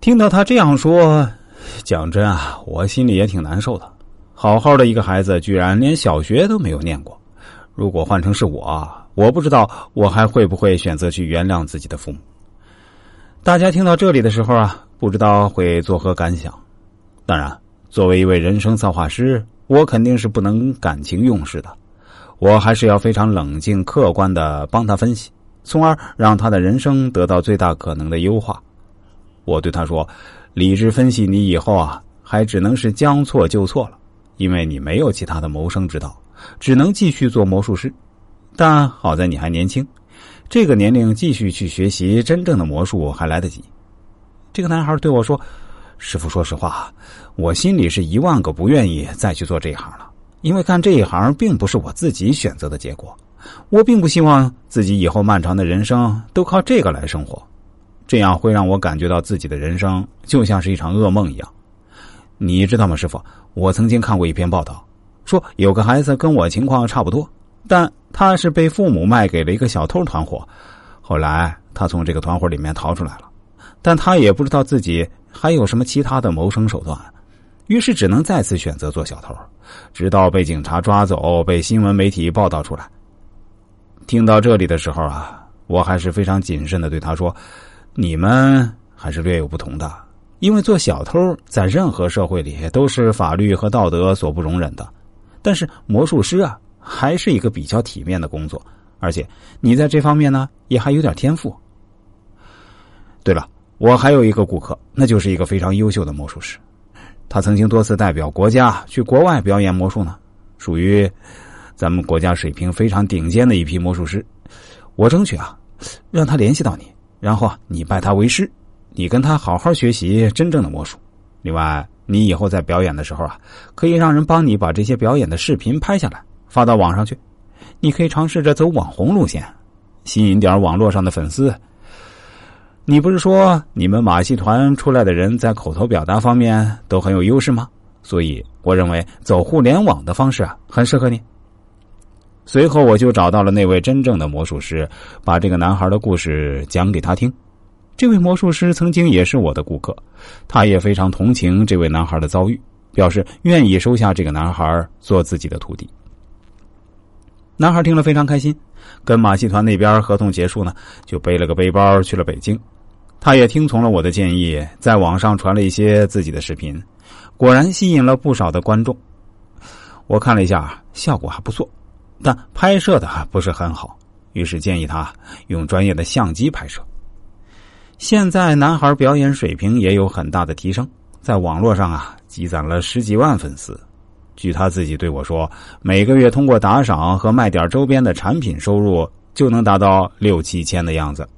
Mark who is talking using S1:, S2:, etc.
S1: 听到他这样说，讲真啊，我心里也挺难受的。好好的一个孩子，居然连小学都没有念过。如果换成是我，我不知道我还会不会选择去原谅自己的父母。大家听到这里的时候啊，不知道会作何感想？当然，作为一位人生策划师，我肯定是不能感情用事的。我还是要非常冷静、客观的帮他分析，从而让他的人生得到最大可能的优化。我对他说：“理智分析你以后啊，还只能是将错就错了，因为你没有其他的谋生之道，只能继续做魔术师。但好在你还年轻，这个年龄继续去学习真正的魔术还来得及。”这个男孩对我说：“师傅，说实话，我心里是一万个不愿意再去做这一行了，因为干这一行并不是我自己选择的结果，我并不希望自己以后漫长的人生都靠这个来生活。”这样会让我感觉到自己的人生就像是一场噩梦一样。你知道吗，师傅？我曾经看过一篇报道，说有个孩子跟我情况差不多，但他是被父母卖给了一个小偷团伙。后来他从这个团伙里面逃出来了，但他也不知道自己还有什么其他的谋生手段，于是只能再次选择做小偷，直到被警察抓走，被新闻媒体报道出来。听到这里的时候啊，我还是非常谨慎的对他说。你们还是略有不同的，因为做小偷在任何社会里都是法律和道德所不容忍的。但是魔术师啊，还是一个比较体面的工作，而且你在这方面呢也还有点天赋。对了，我还有一个顾客，那就是一个非常优秀的魔术师，他曾经多次代表国家去国外表演魔术呢，属于咱们国家水平非常顶尖的一批魔术师。我争取啊，让他联系到你。然后你拜他为师，你跟他好好学习真正的魔术。另外，你以后在表演的时候啊，可以让人帮你把这些表演的视频拍下来，发到网上去。你可以尝试着走网红路线，吸引点网络上的粉丝。你不是说你们马戏团出来的人在口头表达方面都很有优势吗？所以我认为走互联网的方式啊，很适合你。随后，我就找到了那位真正的魔术师，把这个男孩的故事讲给他听。这位魔术师曾经也是我的顾客，他也非常同情这位男孩的遭遇，表示愿意收下这个男孩做自己的徒弟。男孩听了非常开心，跟马戏团那边合同结束呢，就背了个背包去了北京。他也听从了我的建议，在网上传了一些自己的视频，果然吸引了不少的观众。我看了一下，效果还不错。但拍摄的不是很好，于是建议他用专业的相机拍摄。现在男孩表演水平也有很大的提升，在网络上啊积攒了十几万粉丝。据他自己对我说，每个月通过打赏和卖点周边的产品收入就能达到六七千的样子。